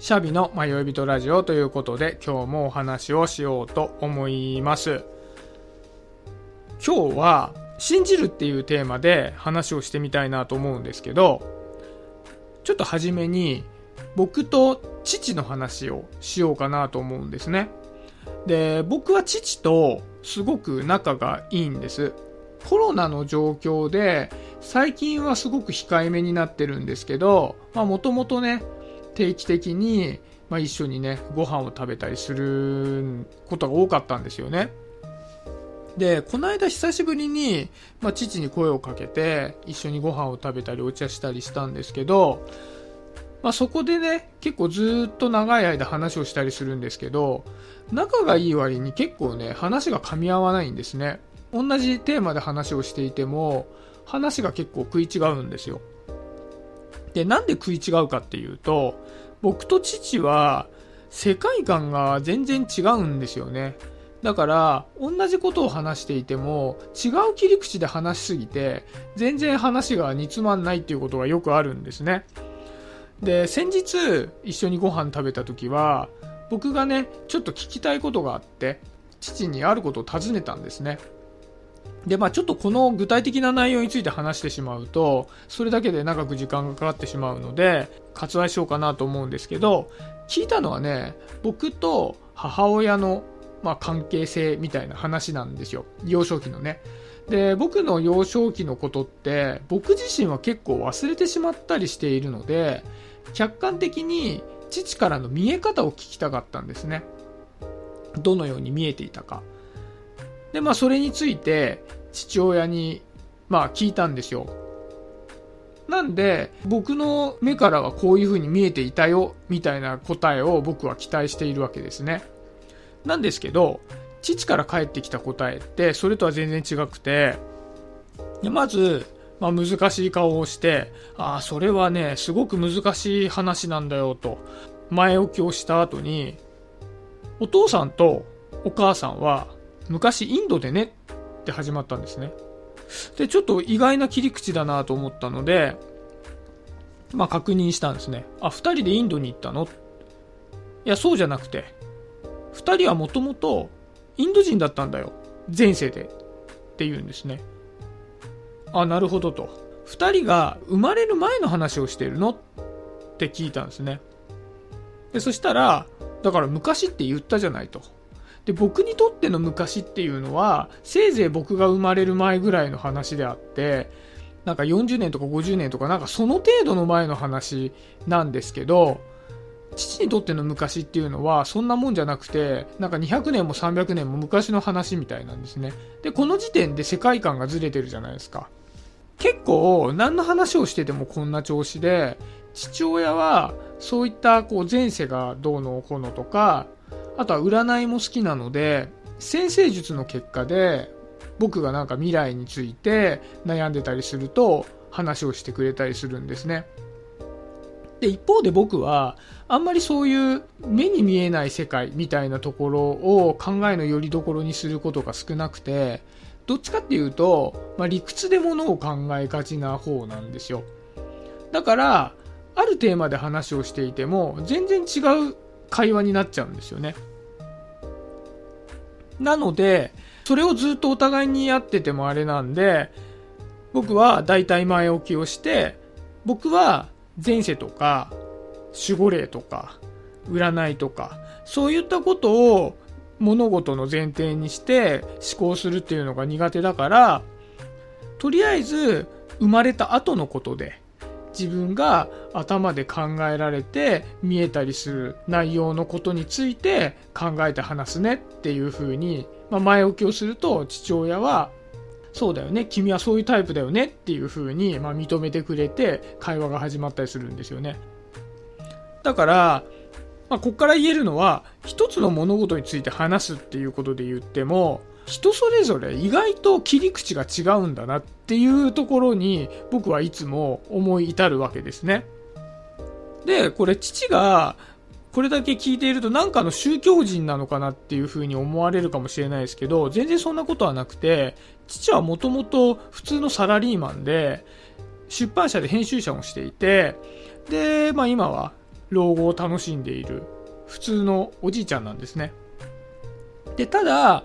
シャビの迷い人ラジオということで今日もお話をしようと思います。今日は信じるっていうテーマで話をしてみたいなと思うんですけど、ちょっと初めに僕と父の話をしようかなと思うんですね。で、僕は父とすごく仲がいいんです。コロナの状況で最近はすごく控えめになってるんですけど、まあもともとね、定期的に、まあ、一緒にね、ご飯を食べたりすることが多かったんですよね。で、この間久しぶりに、まあ、父に声をかけて、一緒にご飯を食べたりお茶したりしたんですけど、まあ、そこでね、結構ずっと長い間話をしたりするんですけど、仲がいい割に結構ね、話が噛み合わないんですね。同じテーマで話をしていても、話が結構食い違うんですよ。で、なんで食い違うかっていうと、僕と父は世界観が全然違うんですよね。だから、同じことを話していても、違う切り口で話しすぎて、全然話が煮詰まんないっていうことがよくあるんですね。で、先日、一緒にご飯食べた時は、僕がね、ちょっと聞きたいことがあって、父にあることを尋ねたんですね。で、まあちょっとこの具体的な内容について話してしまうと、それだけで長く時間がかかってしまうので、割愛しようかなと思うんですけど、聞いたのはね、僕と母親の、まあ、関係性みたいな話なんですよ。幼少期のね。で、僕の幼少期のことって、僕自身は結構忘れてしまったりしているので、客観的に父からの見え方を聞きたかったんですね。どのように見えていたか。で、まあそれについて父親に、まあ聞いたんですよ。なんで、僕の目からはこういう風に見えていたよ、みたいな答えを僕は期待しているわけですね。なんですけど、父から返ってきた答えって、それとは全然違くて、でまず、まあ、難しい顔をして、ああ、それはね、すごく難しい話なんだよ、と、前置きをした後に、お父さんとお母さんは、昔インドでねって始まったんですね。で、ちょっと意外な切り口だなと思ったので、まあ確認したんですね。あ、二人でインドに行ったの？いや、そうじゃなくて、二人はもともとインド人だったんだよ。前世で。って言うんですね。あ、なるほどと。二人が生まれる前の話をしてるの？って聞いたんですね。で、そしたら、だから昔って言ったじゃないと。で、僕にとっての昔っていうのは、せいぜい僕が生まれる前ぐらいの話であって、なんか40年とか50年とかなんかその程度の前の話なんですけど、父にとっての昔っていうのはそんなもんじゃなくて、なんか200年も300年も昔の話みたいなんですね。で、この時点で世界観がずれてるじゃないですか。結構何の話をしててもこんな調子で、父親はそういったこう前世がどうのこうのとか、あとは占いも好きなので、先生術の結果で、僕がなんか未来について悩んでたりすると、話をしてくれたりするんですね。で、一方で僕は、あんまりそういう目に見えない世界みたいなところを考えの拠り所にすることが少なくて、どっちかっていうと、まあ、理屈でものを考えがちな方なんですよ。だから、あるテーマで話をしていても、全然違う会話になっちゃうんですよね。なので、それをずっとお互いにやっててもあれなんで、僕は大体前置きをして、僕は前世とか、守護霊とか、占いとか、そういったことを物事の前提にして思考するっていうのが苦手だから、とりあえず生まれた後のことで、自分が頭で考えられて見えたりする内容のことについて考えて話すねっていう風に、まあ、前置きをすると父親はそうだよね君はそういうタイプだよねっていう風にま認めてくれて会話が始まったりするんですよね。だからまあ、ここから言えるのは一つの物事について話すっていうことで言っても人それぞれ意外と切り口が違うんだなっていうところに僕はいつも思い至るわけですね。で、これ父がこれだけ聞いているとなんかの宗教人なのかなっていうふうに思われるかもしれないですけど、全然そんなことはなくて、父はもともと普通のサラリーマンで、出版社で編集者をしていて、で、まあ今は老後を楽しんでいる普通のおじいちゃんなんですね。で、ただ、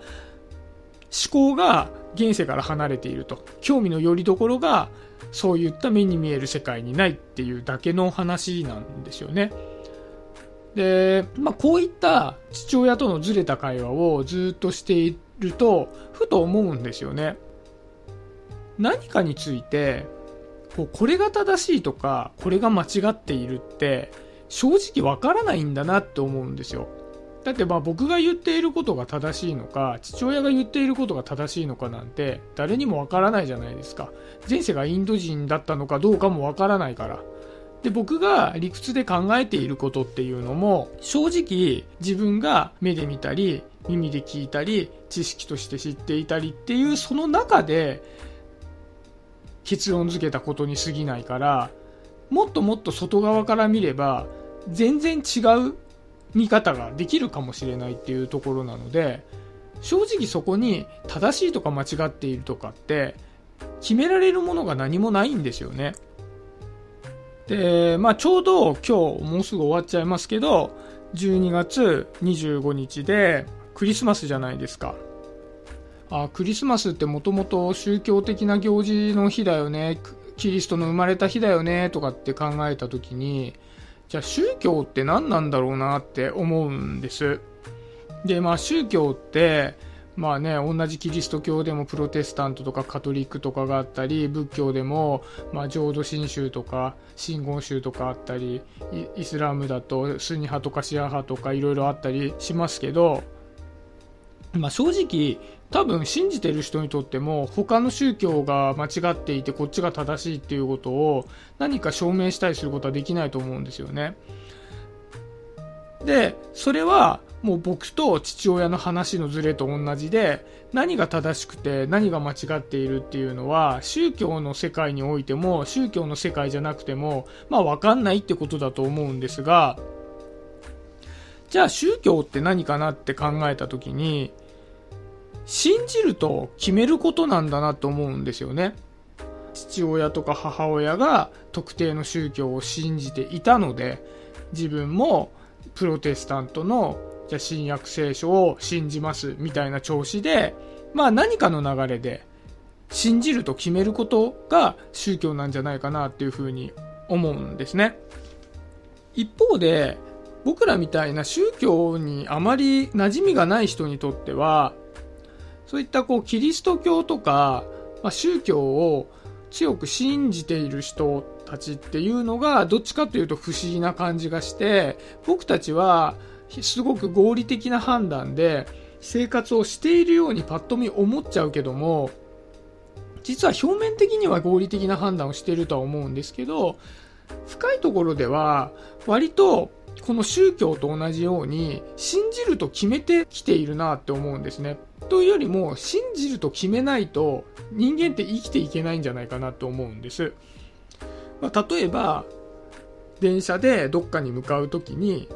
思考が現世から離れていると。興味の拠り所がそういった目に見える世界にないっていうだけの話なんですよね。で、まあ、こういった父親とのずれた会話をずっとしていると、ふと思うんですよね。何かについて、こうこれが正しいとか、これが間違っているって、正直わからないんだなって思うんですよ。だってまあ僕が言っていることが正しいのか、父親が言っていることが正しいのかなんて、誰にもわからないじゃないですか。前世がインド人だったのかどうかもわからないから。で、僕が理屈で考えていることっていうのも、正直自分が目で見たり、耳で聞いたり、知識として知っていたりっていうその中で、結論付けたことに過ぎないから、もっともっと外側から見れば、全然違う見方ができるかもしれないっていうところなので正直そこに正しいとか間違っているとかって決められるものが何もないんですよね。で、まあちょうど今日もうすぐ終わっちゃいますけど12月25日でクリスマスじゃないですか。あクリスマスってもともと宗教的な行事の日だよねキリストの生まれた日だよねとかって考えた時にじゃあ宗教って何なんだろうなって思うんです。で、まあ宗教って、まあね、同じキリスト教でもプロテスタントとかカトリックとかがあったり、仏教でも、まあ浄土真宗とか真言宗とかあったり、イスラムだとスニ派とかシア派とかいろいろあったりしますけど、まあ正直多分信じてる人にとっても他の宗教が間違っていてこっちが正しいっていうことを何か証明したりすることはできないと思うんですよね。で、それはもう僕と父親の話のズレと同じで何が正しくて何が間違っているっていうのは宗教の世界においても宗教の世界じゃなくてもまあ分かんないってことだと思うんですがじゃあ宗教って何かなって考えた時に信じると決めることなんだなと思うんですよね。父親とか母親が特定の宗教を信じていたので、自分もプロテスタントのじゃ新約聖書を信じますみたいな調子で、まあ何かの流れで信じると決めることが宗教なんじゃないかなっていうふうに思うんですね。一方で、僕らみたいな宗教にあまり馴染みがない人にとっては、そういったこうキリスト教とか、まあ、宗教を強く信じている人たちっていうのがどっちかというと不思議な感じがして僕たちはすごく合理的な判断で生活をしているようにパッと見思っちゃうけども実は表面的には合理的な判断をしているとは思うんですけど深いところでは割とこの宗教と同じように信じると決めてきているなって思うんですね。というよりも信じると決めないと人間って生きていけないんじゃないかなと思うんです。まあ、例えば電車でどっかに向かう時に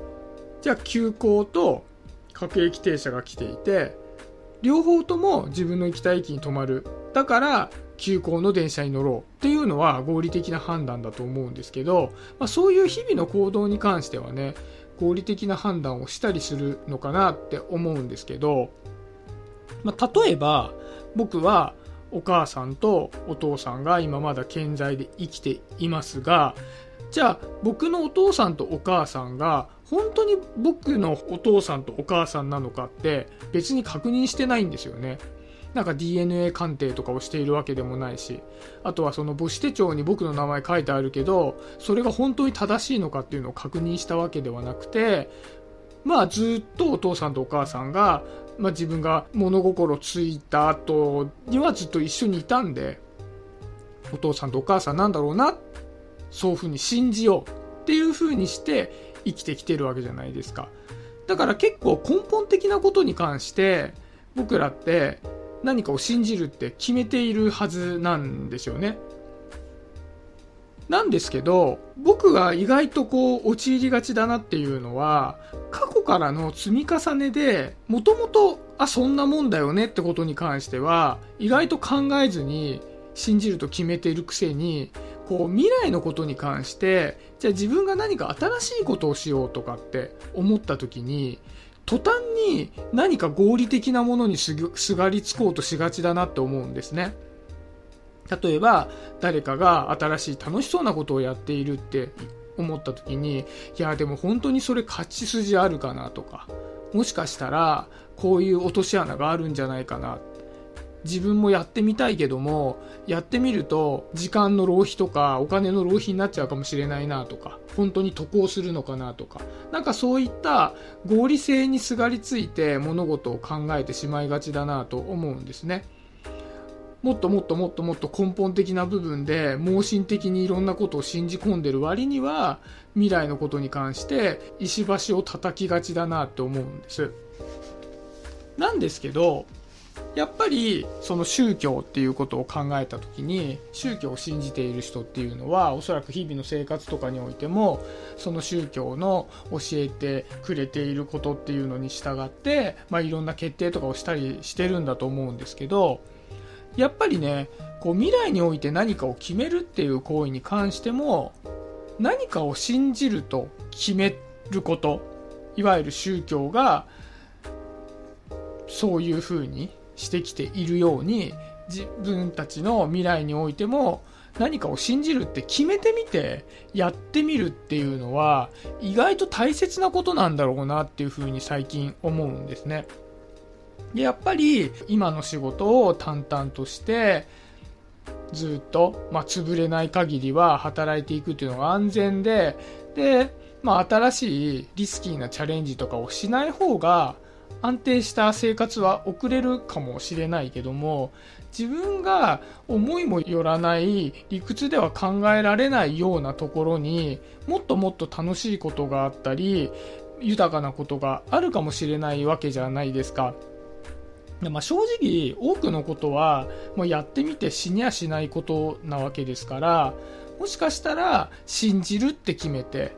じゃあ急行と各駅停車が来ていて両方とも自分の行きたい駅に止まるだから急行の電車に乗ろうっていうのは合理的な判断だと思うんですけど、まあ、そういう日々の行動に関してはね合理的な判断をしたりするのかなって思うんですけど、まあ、例えば僕はお母さんとお父さんが今まだ健在で生きていますがじゃあ僕のお父さんとお母さんが本当に僕のお父さんとお母さんなのかって別に確認してないんですよね。なんか DNA 鑑定とかをしているわけでもないし、あとはその母子手帳に僕の名前書いてあるけど、それが本当に正しいのかっていうのを確認したわけではなくて、まあずっとお父さんとお母さんが、まあ自分が物心ついた後にはずっと一緒にいたんで、お父さんとお母さんなんだろうな、そういうふうに信じようっていうふうにして生きてきてるわけじゃないですか。だから結構根本的なことに関して僕らって何かを信じるって決めているはずなんですよね。なんですけど、僕が意外とこう陥りがちだなっていうのは、過去からの積み重ねで、もともと、あ、そんなもんだよねってことに関しては、意外と考えずに信じると決めているくせに、こう未来のことに関してじゃあ自分が何か新しいことをしようとかって思った時に途端に何か合理的なものにすがりつこうとしがちだなって思うんですね。例えば誰かが新しい楽しそうなことをやっているって思った時にいやでも本当にそれ勝ち筋あるかなとかもしかしたらこういう落とし穴があるんじゃないかな自分もやってみたいけどもやってみると時間の浪費とかお金の浪費になっちゃうかもしれないなとか本当に渡航するのかなとかなんかそういった合理性にすがりついて物事を考えてしまいがちだなと思うんですね。もっともっともっともっと根本的な部分で盲信的にいろんなことを信じ込んでる割には未来のことに関して石橋を叩きがちだなって思うんです。なんですけどやっぱりその宗教っていうことを考えた時に宗教を信じている人っていうのはおそらく日々の生活とかにおいてもその宗教の教えてくれていることっていうのに従って、まあ、いろんな決定とかをしたりしてるんだと思うんですけどやっぱりねこう未来において何かを決めるっていう行為に関しても何かを信じると決めることいわゆる宗教がそういうふうにしてきているように自分たちの未来においても何かを信じるって決めてみてやってみるっていうのは意外と大切なことなんだろうなっていうふうに最近思うんですね。でやっぱり今の仕事を淡々としてずっと、まあ、潰れない限りは働いていくっていうのが安全でで、まあ、新しいリスキーなチャレンジとかをしない方が安定した生活は送れるかもしれないけども自分が思いもよらない理屈では考えられないようなところにもっともっと楽しいことがあったり豊かなことがあるかもしれないわけじゃないですか。まあ、正直多くのことはもうやってみて死にやしないことなわけですからもしかしたら信じるって決めて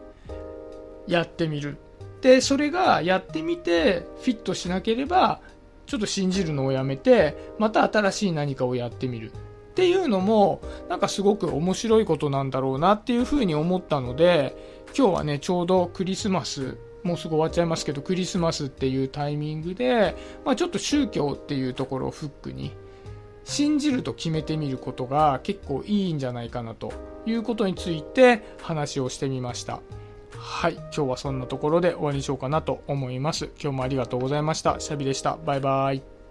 やってみるでそれがやってみてフィットしなければちょっと信じるのをやめてまた新しい何かをやってみるっていうのもなんかすごく面白いことなんだろうなっていうふうに思ったので今日はねちょうどクリスマスもうすぐ終わっちゃいますけどクリスマスっていうタイミングで、まあ、ちょっと宗教っていうところをフックに信じると決めてみることが結構いいんじゃないかなということについて話をしてみました。はい。今日はそんなところで終わりにしようかなと思います。今日もありがとうございました。シャビでした。バイバイ。